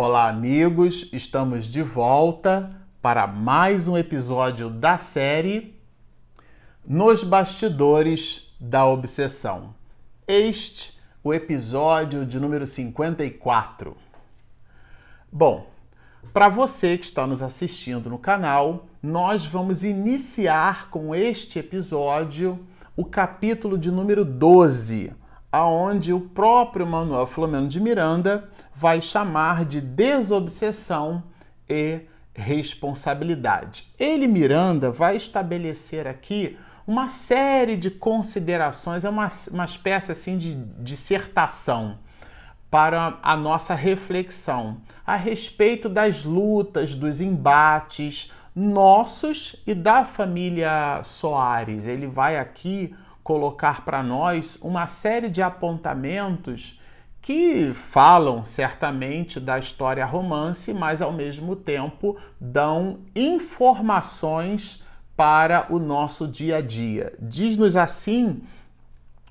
Olá, amigos, estamos de volta para mais um episódio da série Nos Bastidores da Obsessão. Este o episódio de número 54. Bom, para você que está nos assistindo no canal, nós vamos iniciar com este episódio o capítulo de número 12, aonde o próprio Manuel Filomeno de Miranda vai chamar de desobsessão e responsabilidade. Ele, Miranda, vai estabelecer aqui uma série de considerações, é uma, uma espécie assim de dissertação para a nossa reflexão a respeito das lutas, dos embates nossos e da família Soares. Ele vai aqui colocar para nós uma série de apontamentos que falam certamente da história romance, mas ao mesmo tempo dão informações para o nosso dia a dia. Diz-nos assim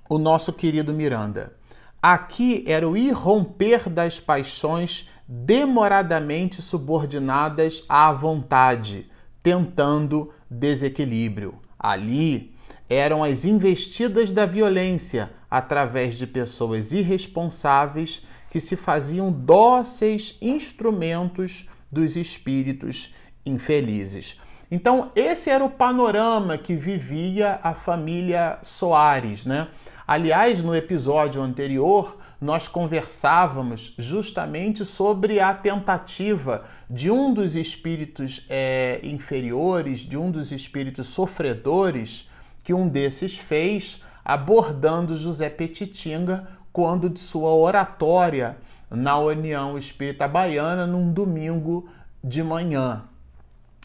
o nosso querido Miranda. Aqui era o irromper das paixões demoradamente subordinadas à vontade, tentando desequilíbrio. Ali eram as investidas da violência através de pessoas irresponsáveis que se faziam dóceis instrumentos dos espíritos infelizes. Então, esse era o panorama que vivia a família Soares, né? Aliás, no episódio anterior, nós conversávamos justamente sobre a tentativa de um dos espíritos é, inferiores, de um dos espíritos sofredores, que um desses fez abordando José Petitinga quando de sua oratória na União Espírita Baiana num domingo de manhã.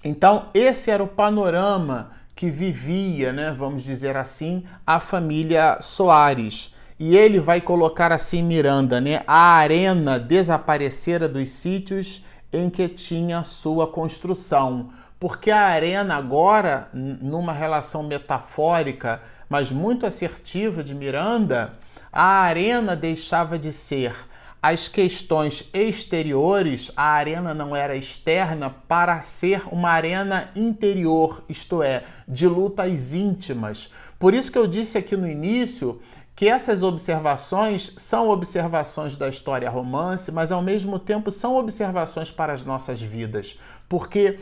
Então, esse era o panorama que vivia, né, vamos dizer assim, a família Soares. E ele vai colocar assim Miranda, né, a arena desaparecera dos sítios em que tinha sua construção porque a arena agora, numa relação metafórica, mas muito assertiva de Miranda, a arena deixava de ser as questões exteriores, a arena não era externa para ser uma arena interior, isto é, de lutas íntimas. Por isso que eu disse aqui no início que essas observações são observações da história romance, mas ao mesmo tempo são observações para as nossas vidas, porque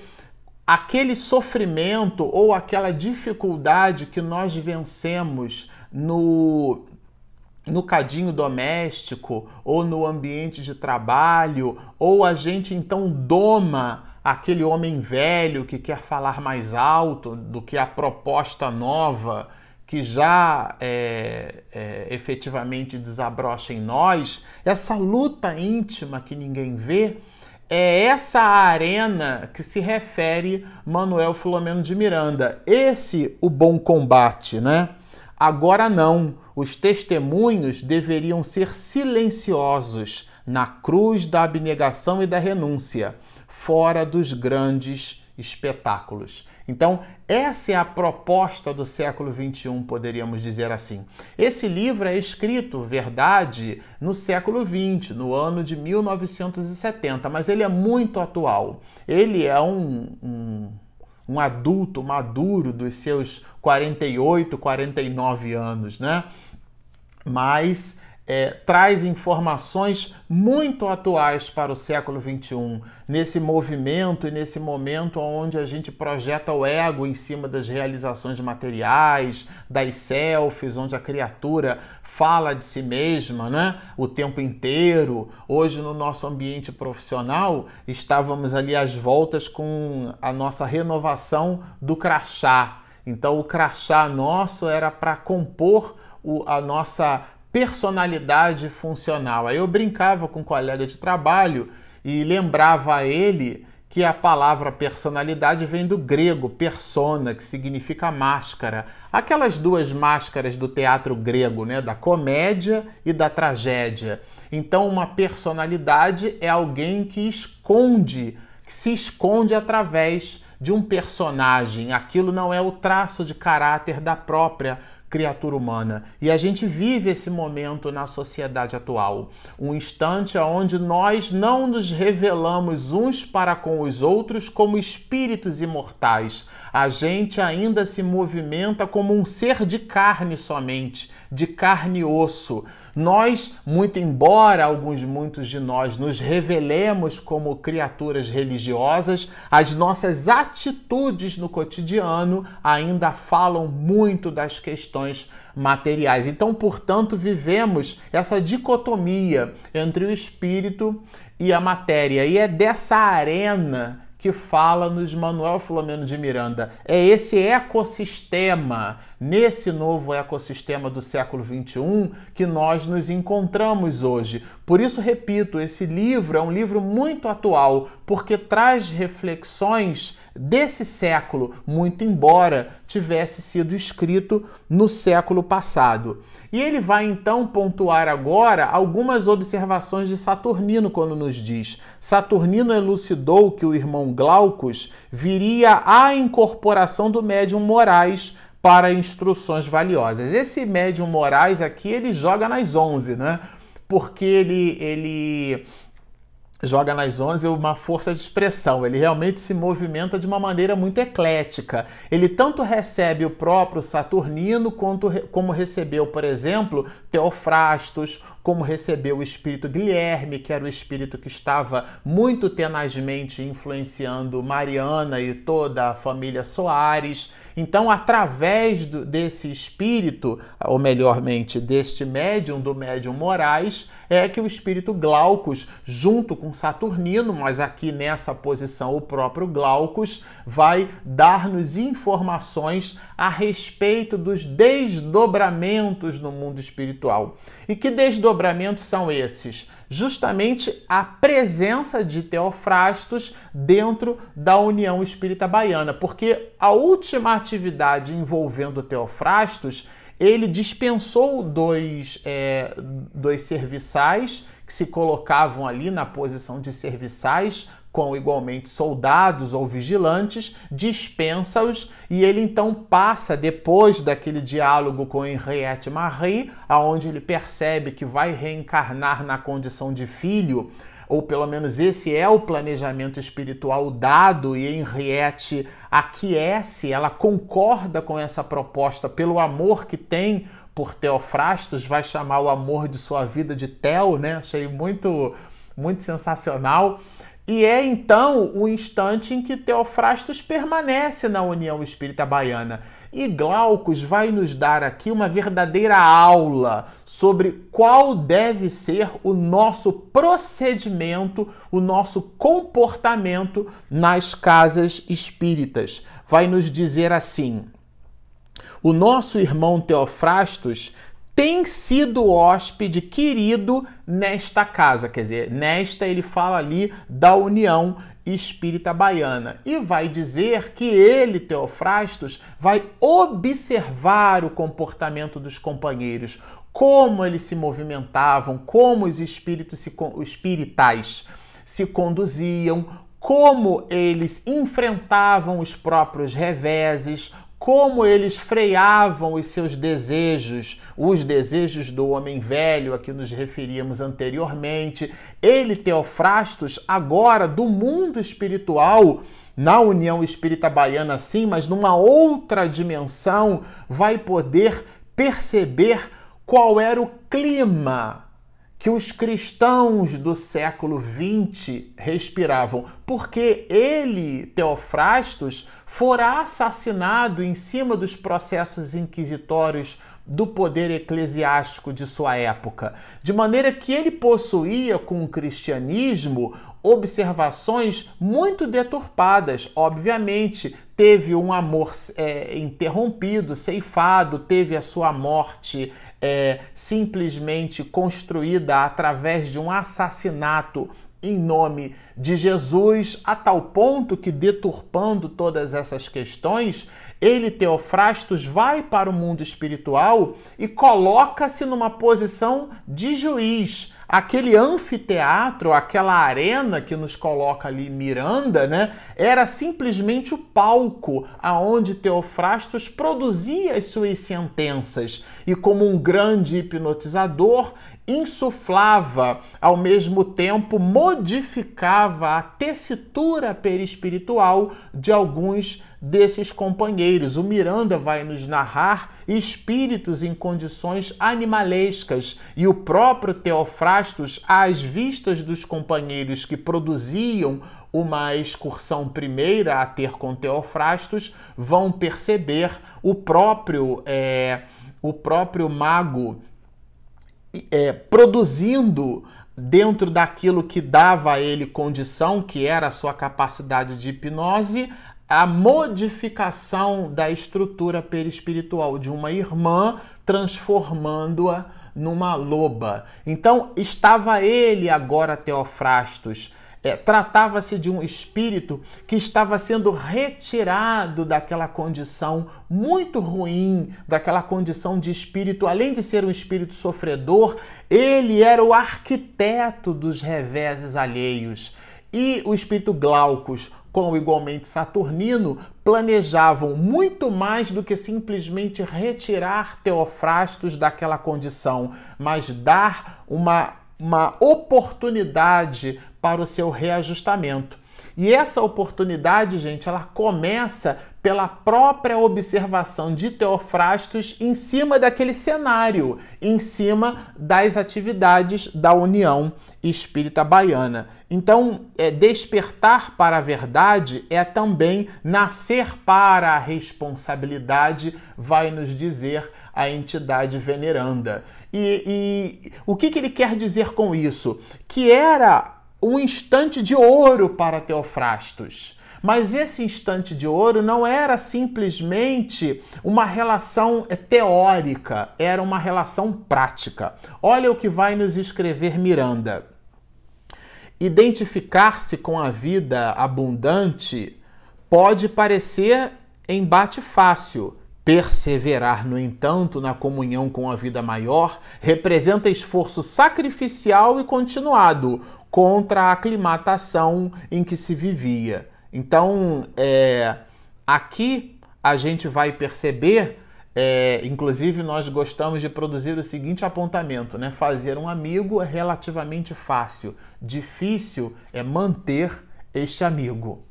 aquele sofrimento ou aquela dificuldade que nós vencemos no no cadinho doméstico ou no ambiente de trabalho, ou a gente então doma aquele homem velho que quer falar mais alto do que a proposta nova que já é, é, efetivamente desabrocha em nós, essa luta íntima que ninguém vê, é essa arena que se refere Manuel Filomeno de Miranda. Esse o bom combate, né? Agora não. Os testemunhos deveriam ser silenciosos na cruz da abnegação e da renúncia, fora dos grandes espetáculos. Então, essa é a proposta do século XXI, poderíamos dizer assim. Esse livro é escrito, verdade, no século XX, no ano de 1970, mas ele é muito atual. Ele é um, um, um adulto maduro dos seus 48, 49 anos, né? Mas é, traz informações muito atuais para o século XXI, nesse movimento e nesse momento onde a gente projeta o ego em cima das realizações materiais, das selfies, onde a criatura fala de si mesma né? o tempo inteiro. Hoje, no nosso ambiente profissional, estávamos ali às voltas com a nossa renovação do crachá. Então, o crachá nosso era para compor o, a nossa personalidade funcional. Aí eu brincava com um colega de trabalho e lembrava a ele que a palavra personalidade vem do grego persona, que significa máscara. Aquelas duas máscaras do teatro grego, né, da comédia e da tragédia. Então, uma personalidade é alguém que esconde, que se esconde através de um personagem. Aquilo não é o traço de caráter da própria criatura humana. E a gente vive esse momento na sociedade atual, um instante onde nós não nos revelamos uns para com os outros como espíritos imortais. A gente ainda se movimenta como um ser de carne somente, de carne e osso. Nós, muito embora alguns muitos de nós nos revelemos como criaturas religiosas, as nossas atitudes no cotidiano ainda falam muito das questões materiais. Então, portanto, vivemos essa dicotomia entre o espírito e a matéria. E é dessa arena que fala nos Manuel Filomeno de Miranda. É esse ecossistema, nesse novo ecossistema do século XXI, que nós nos encontramos hoje. Por isso, repito, esse livro é um livro muito atual, porque traz reflexões desse século, muito embora tivesse sido escrito no século passado. E ele vai então pontuar agora algumas observações de Saturnino quando nos diz: Saturnino elucidou que o irmão Glaucus viria à incorporação do médium Moraes para instruções valiosas. Esse médium Moraes aqui ele joga nas 11, né? Porque ele ele joga nas 11 uma força de expressão. Ele realmente se movimenta de uma maneira muito eclética. Ele tanto recebe o próprio Saturnino quanto como recebeu, por exemplo, Teofrastos, como recebeu o espírito Guilherme, que era o espírito que estava muito tenazmente influenciando Mariana e toda a família Soares. Então, através do, desse espírito, ou melhormente, deste médium, do médium Moraes, é que o espírito Glaucus, junto com Saturnino, mas aqui nessa posição o próprio Glaucus, vai dar-nos informações a respeito dos desdobramentos no mundo espiritual. E que desdobramentos são esses? Justamente a presença de Teofrastos dentro da União Espírita Baiana, porque a última atividade envolvendo Teofrastos, ele dispensou dois, é, dois serviçais que se colocavam ali na posição de serviçais com igualmente soldados ou vigilantes, dispensa-os e ele então passa, depois daquele diálogo com Henriette Marie, aonde ele percebe que vai reencarnar na condição de filho, ou pelo menos esse é o planejamento espiritual dado e Henriette aquece, ela concorda com essa proposta pelo amor que tem por Teofrastos, vai chamar o amor de sua vida de Tel, né? Achei muito muito sensacional. E é então o instante em que Teofrastos permanece na União Espírita Baiana. E Glaucus vai nos dar aqui uma verdadeira aula sobre qual deve ser o nosso procedimento, o nosso comportamento nas casas espíritas. Vai nos dizer assim: o nosso irmão Teofrastos tem sido hóspede querido nesta casa. Quer dizer, nesta ele fala ali da união espírita baiana e vai dizer que ele, Teofrastos, vai observar o comportamento dos companheiros, como eles se movimentavam, como os espíritos se, os espiritais se conduziam, como eles enfrentavam os próprios reveses, como eles freavam os seus desejos, os desejos do homem velho a que nos referíamos anteriormente. Ele, Teofrastos, agora do mundo espiritual, na União Espírita Baiana, sim, mas numa outra dimensão, vai poder perceber qual era o clima que os cristãos do século XX respiravam, porque ele, Teofrastos, fora assassinado em cima dos processos inquisitórios do poder eclesiástico de sua época, de maneira que ele possuía com o cristianismo observações muito deturpadas. Obviamente, teve um amor é, interrompido, ceifado, teve a sua morte é, simplesmente construída através de um assassinato em nome de Jesus, a tal ponto que, deturpando todas essas questões, ele, Teofrastos, vai para o mundo espiritual e coloca-se numa posição de juiz, aquele anfiteatro, aquela arena que nos coloca ali Miranda, né, era simplesmente o palco aonde Teofrastos produzia as suas sentenças. E como um grande hipnotizador insuflava, ao mesmo tempo modificava a tessitura perispiritual de alguns desses companheiros. O Miranda vai nos narrar espíritos em condições animalescas e o próprio Teofrastos, às vistas dos companheiros que produziam uma excursão primeira a ter com Teofrastos, vão perceber o próprio é, o próprio mago é, produzindo dentro daquilo que dava a ele condição, que era a sua capacidade de hipnose, a modificação da estrutura perispiritual de uma irmã, transformando-a numa loba. Então, estava ele agora, Teofrastos, é, Tratava-se de um espírito que estava sendo retirado daquela condição muito ruim, daquela condição de espírito, além de ser um espírito sofredor, ele era o arquiteto dos reveses alheios. E o espírito Glaucus, como igualmente Saturnino, planejavam muito mais do que simplesmente retirar Teofrastos daquela condição, mas dar uma, uma oportunidade para o seu reajustamento. E essa oportunidade, gente, ela começa pela própria observação de Teofrastos em cima daquele cenário, em cima das atividades da União Espírita Baiana. Então, é, despertar para a verdade é também nascer para a responsabilidade, vai nos dizer a entidade veneranda. E, e o que, que ele quer dizer com isso? Que era um instante de ouro para Teofrastos. Mas esse instante de ouro não era simplesmente uma relação teórica, era uma relação prática. Olha o que vai nos escrever Miranda. Identificar-se com a vida abundante pode parecer embate fácil. Perseverar, no entanto, na comunhão com a vida maior representa esforço sacrificial e continuado, contra a aclimatação em que se vivia. Então, é, aqui a gente vai perceber, é, inclusive nós gostamos de produzir o seguinte apontamento, né? Fazer um amigo é relativamente fácil, difícil é manter este amigo.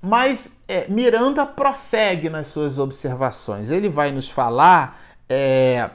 Mas é, Miranda prossegue nas suas observações. Ele vai nos falar é,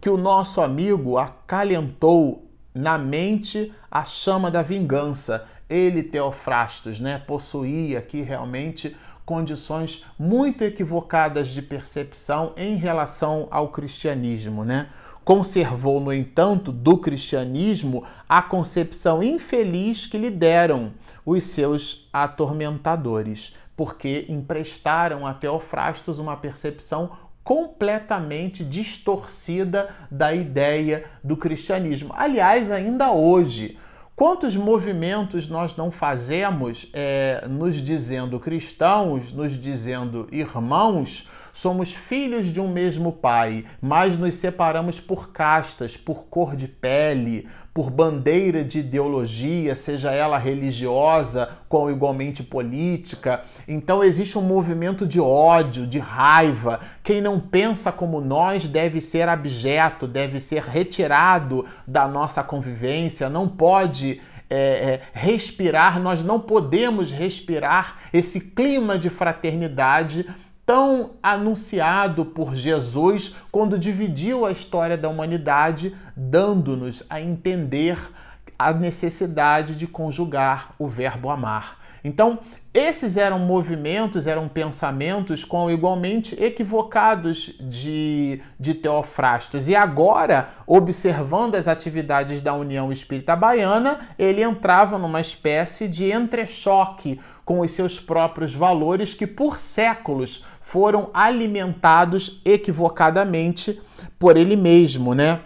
que o nosso amigo acalentou na mente a chama da vingança. Ele, Teofrastos, né, possuía aqui realmente condições muito equivocadas de percepção em relação ao cristianismo, né? Conservou, no entanto, do cristianismo a concepção infeliz que lhe deram os seus atormentadores, porque emprestaram a Teofrastos uma percepção completamente distorcida da ideia do cristianismo. Aliás, ainda hoje, quantos movimentos nós não fazemos é, nos dizendo cristãos, nos dizendo irmãos, Somos filhos de um mesmo pai, mas nos separamos por castas, por cor de pele, por bandeira de ideologia, seja ela religiosa ou igualmente política. Então existe um movimento de ódio, de raiva. Quem não pensa como nós deve ser abjeto, deve ser retirado da nossa convivência, não pode. É, é, respirar, nós não podemos respirar esse clima de fraternidade tão anunciado por Jesus quando dividiu a história da humanidade, dando-nos a entender a necessidade de conjugar o verbo amar. Então, esses eram movimentos, eram pensamentos com igualmente equivocados de, de Teofrastos. E agora, observando as atividades da União Espírita Baiana, ele entrava numa espécie de entrechoque com os seus próprios valores que por séculos foram alimentados equivocadamente por ele mesmo, né?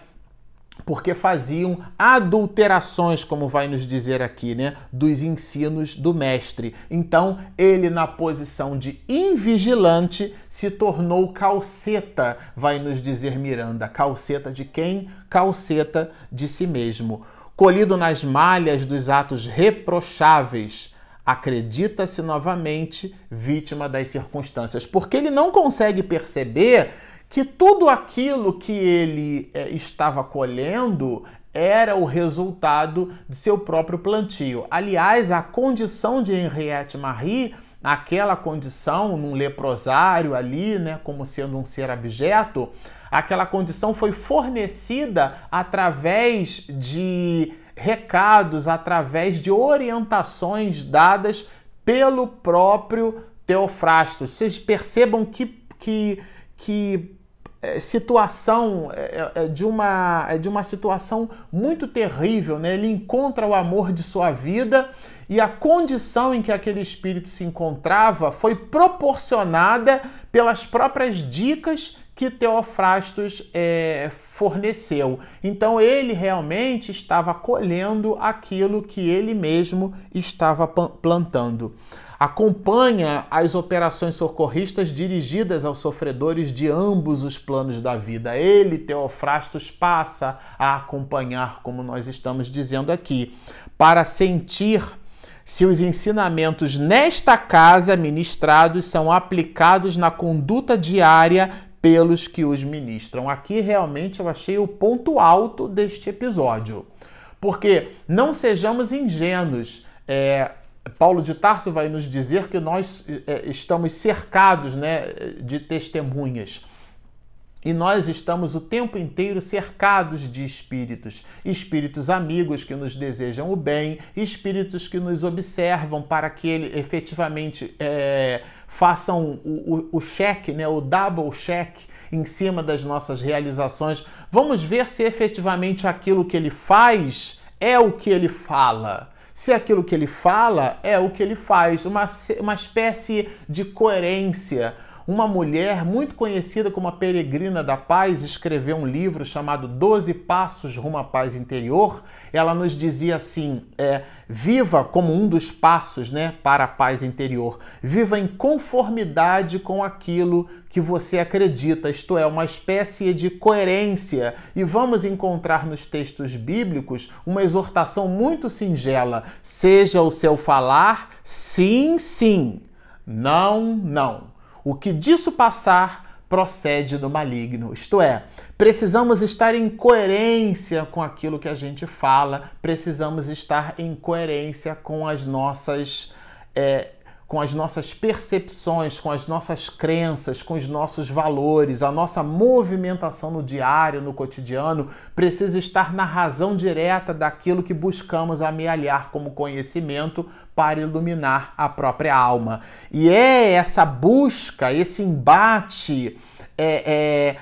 porque faziam adulterações, como vai nos dizer aqui, né, dos ensinos do mestre. Então, ele na posição de invigilante se tornou calceta, vai nos dizer Miranda. Calceta de quem? Calceta de si mesmo. Colhido nas malhas dos atos reprocháveis, acredita-se novamente vítima das circunstâncias, porque ele não consegue perceber que tudo aquilo que ele é, estava colhendo era o resultado de seu próprio plantio. Aliás, a condição de Henriette Marie, aquela condição num leprosário ali, né, como sendo um ser abjeto, aquela condição foi fornecida através de recados, através de orientações dadas pelo próprio Teofrastos. Vocês percebam que, que, que é, situação é, é, de uma, de uma situação muito terrível, né? Ele encontra o amor de sua vida e a condição em que aquele espírito se encontrava foi proporcionada pelas próprias dicas que Teofrastos é, forneceu. Então ele realmente estava colhendo aquilo que ele mesmo estava plantando acompanha as operações socorristas dirigidas aos sofredores de ambos os planos da vida. Ele, Teofrastos, passa a acompanhar, como nós estamos dizendo aqui, para sentir se os ensinamentos nesta casa ministrados são aplicados na conduta diária pelos que os ministram. Aqui realmente eu achei o ponto alto deste episódio. Porque não sejamos ingênuos. É, Paulo de Tarso vai nos dizer que nós é, estamos cercados né, de testemunhas. E nós estamos o tempo inteiro cercados de espíritos, espíritos amigos que nos desejam o bem, espíritos que nos observam para que ele efetivamente é, façam o, o, o cheque, né, o double check em cima das nossas realizações. Vamos ver se efetivamente aquilo que ele faz é o que ele fala se aquilo que ele fala é o que ele faz, uma, uma espécie de coerência. Uma mulher muito conhecida como a Peregrina da Paz escreveu um livro chamado Doze Passos Rumo à Paz Interior. Ela nos dizia assim: é, viva como um dos passos né, para a paz interior. Viva em conformidade com aquilo que você acredita, isto é, uma espécie de coerência. E vamos encontrar nos textos bíblicos uma exortação muito singela: seja o seu falar sim, sim, não, não. O que disso passar procede do maligno. Isto é, precisamos estar em coerência com aquilo que a gente fala, precisamos estar em coerência com as nossas. É, com as nossas percepções, com as nossas crenças, com os nossos valores, a nossa movimentação no diário, no cotidiano, precisa estar na razão direta daquilo que buscamos amealhar como conhecimento para iluminar a própria alma. E é essa busca, esse embate, é, é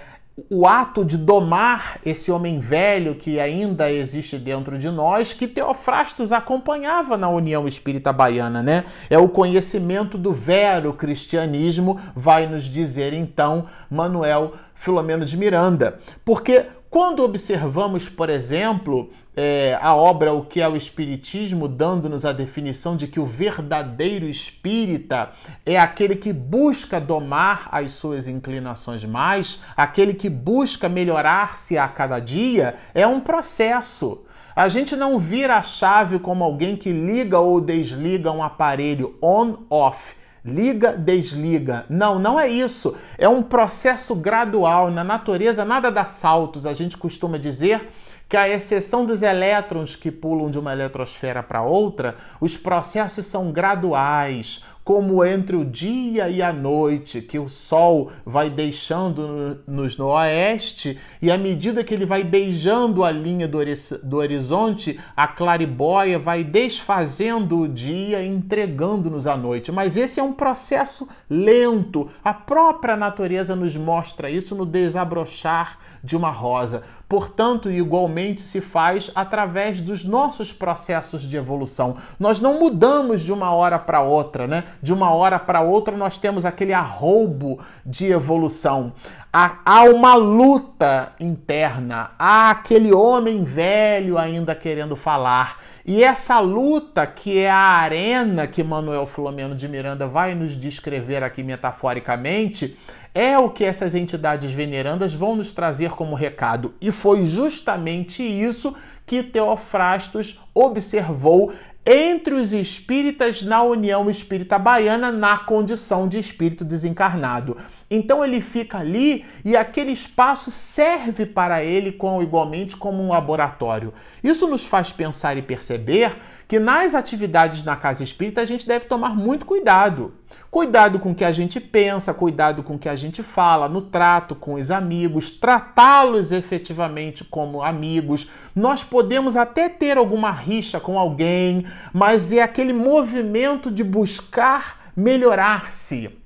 o ato de domar esse homem velho que ainda existe dentro de nós, que Teofrastos acompanhava na União Espírita Baiana, né? É o conhecimento do vero cristianismo, vai nos dizer então Manuel Filomeno de Miranda. Porque quando observamos, por exemplo, é, a obra O que é o Espiritismo, dando-nos a definição de que o verdadeiro espírita é aquele que busca domar as suas inclinações mais, aquele que busca melhorar-se a cada dia, é um processo. A gente não vira a chave como alguém que liga ou desliga um aparelho on-off liga, desliga. Não, não é isso. É um processo gradual. Na natureza, nada dá saltos. A gente costuma dizer que, à exceção dos elétrons que pulam de uma eletrosfera para outra, os processos são graduais como entre o dia e a noite, que o sol vai deixando-nos no oeste, e à medida que ele vai beijando a linha do, horizonte, a claribóia vai desfazendo o dia, entregando-nos a noite. Mas esse é um processo lento. A própria natureza nos mostra isso no desabrochar de uma rosa. Portanto, igualmente se faz através dos nossos processos de evolução. Nós não mudamos de uma hora para outra, né? De uma hora para outra nós temos aquele arroubo de evolução. Há, há uma luta interna, há aquele homem velho ainda querendo falar. E essa luta, que é a arena que Manuel Filomeno de Miranda vai nos descrever aqui metaforicamente, é o que essas entidades venerandas vão nos trazer como recado. E foi justamente isso que Teofrastos observou entre os espíritas na União Espírita Baiana na condição de espírito desencarnado. Então ele fica ali e aquele espaço serve para ele com, igualmente como um laboratório. Isso nos faz pensar e perceber que nas atividades na casa espírita a gente deve tomar muito cuidado. Cuidado com o que a gente pensa, cuidado com o que a gente fala, no trato com os amigos, tratá-los efetivamente como amigos. Nós podemos até ter alguma rixa com alguém, mas é aquele movimento de buscar melhorar-se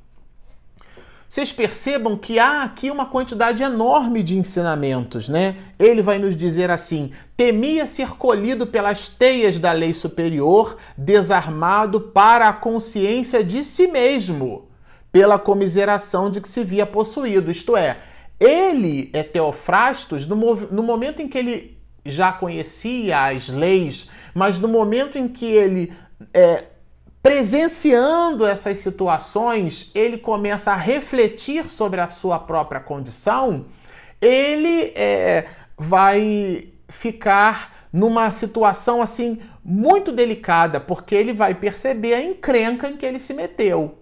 vocês percebam que há aqui uma quantidade enorme de ensinamentos, né? Ele vai nos dizer assim: temia ser colhido pelas teias da lei superior, desarmado para a consciência de si mesmo, pela comiseração de que se via possuído. Isto é, ele é Teofrastos no, no momento em que ele já conhecia as leis, mas no momento em que ele é, presenciando essas situações, ele começa a refletir sobre a sua própria condição, ele é, vai ficar numa situação assim muito delicada, porque ele vai perceber a encrenca em que ele se meteu.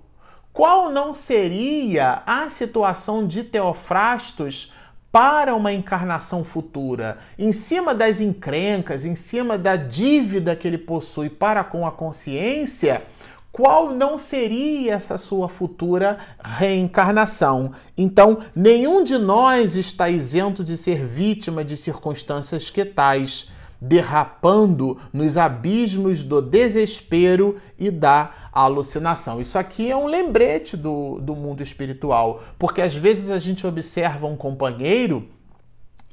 Qual não seria a situação de Teofrastos para uma encarnação futura, em cima das encrencas, em cima da dívida que ele possui para com a consciência, qual não seria essa sua futura reencarnação? Então, nenhum de nós está isento de ser vítima de circunstâncias que tais derrapando nos abismos do desespero e da alucinação. Isso aqui é um lembrete do, do mundo espiritual, porque às vezes a gente observa um companheiro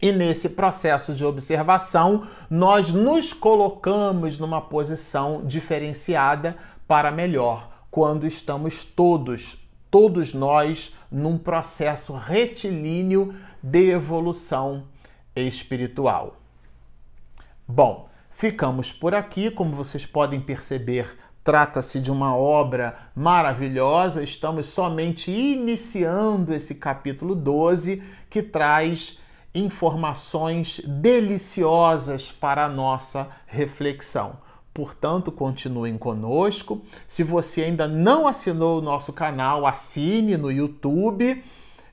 e nesse processo de observação nós nos colocamos numa posição diferenciada para melhor, quando estamos todos, todos nós, num processo retilíneo de evolução espiritual. Bom, ficamos por aqui. Como vocês podem perceber, trata-se de uma obra maravilhosa. Estamos somente iniciando esse capítulo 12 que traz informações deliciosas para a nossa reflexão. Portanto, continuem conosco. Se você ainda não assinou o nosso canal, assine no YouTube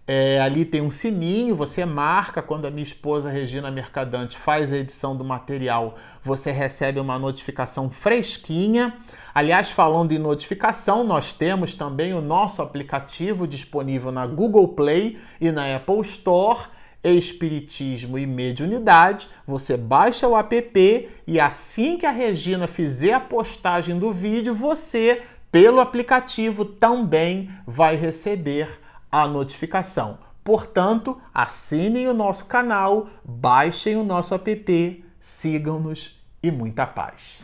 é, ali tem um sininho, você marca quando a minha esposa Regina Mercadante faz a edição do material, você recebe uma notificação fresquinha. Aliás, falando em notificação, nós temos também o nosso aplicativo disponível na Google Play e na Apple Store. Espiritismo e Mediunidade, você baixa o app e assim que a Regina fizer a postagem do vídeo, você, pelo aplicativo, também vai receber a notificação. Portanto, assinem o nosso canal, baixem o nosso app, sigam-nos e muita paz.